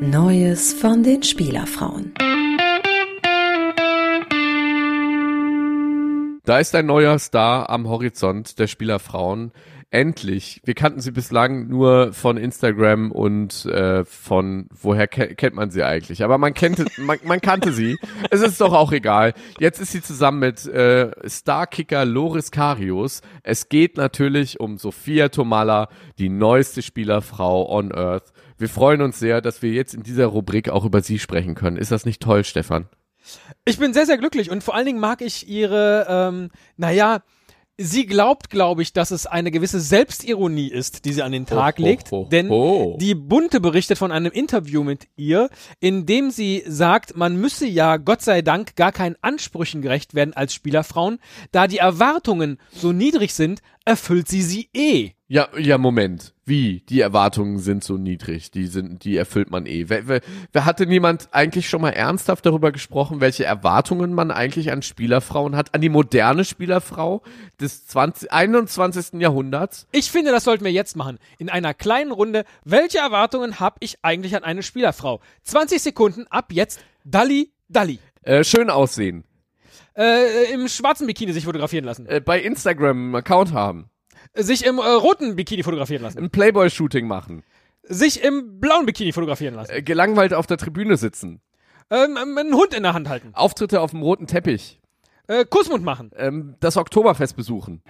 Neues von den Spielerfrauen. Da ist ein neuer Star am Horizont der Spielerfrauen. Endlich. Wir kannten sie bislang nur von Instagram und äh, von woher ke kennt man sie eigentlich? Aber man kannte, man, man kannte sie. Es ist doch auch egal. Jetzt ist sie zusammen mit äh, Starkicker Loris Karius. Es geht natürlich um Sophia Tomala, die neueste Spielerfrau on Earth. Wir freuen uns sehr, dass wir jetzt in dieser Rubrik auch über sie sprechen können. Ist das nicht toll, Stefan? Ich bin sehr, sehr glücklich und vor allen Dingen mag ich ihre, ähm, naja, sie glaubt, glaube ich, dass es eine gewisse Selbstironie ist, die sie an den Tag ho, legt. ho, denn ho. die Bunte berichtet von einem Interview mit ihr, in dem sie sagt, man müsse ja Gott sei Dank gar keinen Ansprüchen gerecht werden als Spielerfrauen, da die Erwartungen so niedrig sind, erfüllt sie sie eh. Ja, ja, Moment. Wie? Die Erwartungen sind so niedrig. Die sind, die erfüllt man eh. Wer, wer, wer hatte niemand eigentlich schon mal ernsthaft darüber gesprochen, welche Erwartungen man eigentlich an Spielerfrauen hat? An die moderne Spielerfrau des 20, 21. Jahrhunderts? Ich finde, das sollten wir jetzt machen. In einer kleinen Runde. Welche Erwartungen habe ich eigentlich an eine Spielerfrau? 20 Sekunden ab jetzt. Dalli, Dalli. Äh, schön aussehen. Äh, im schwarzen Bikini sich fotografieren lassen. Äh, bei Instagram einen Account haben. Sich im äh, roten Bikini fotografieren lassen. Ein Playboy-Shooting machen. Sich im blauen Bikini fotografieren lassen. Äh, gelangweilt auf der Tribüne sitzen. Ähm, ähm, einen Hund in der Hand halten. Auftritte auf dem roten Teppich. Äh, Kussmund machen. Ähm, das Oktoberfest besuchen.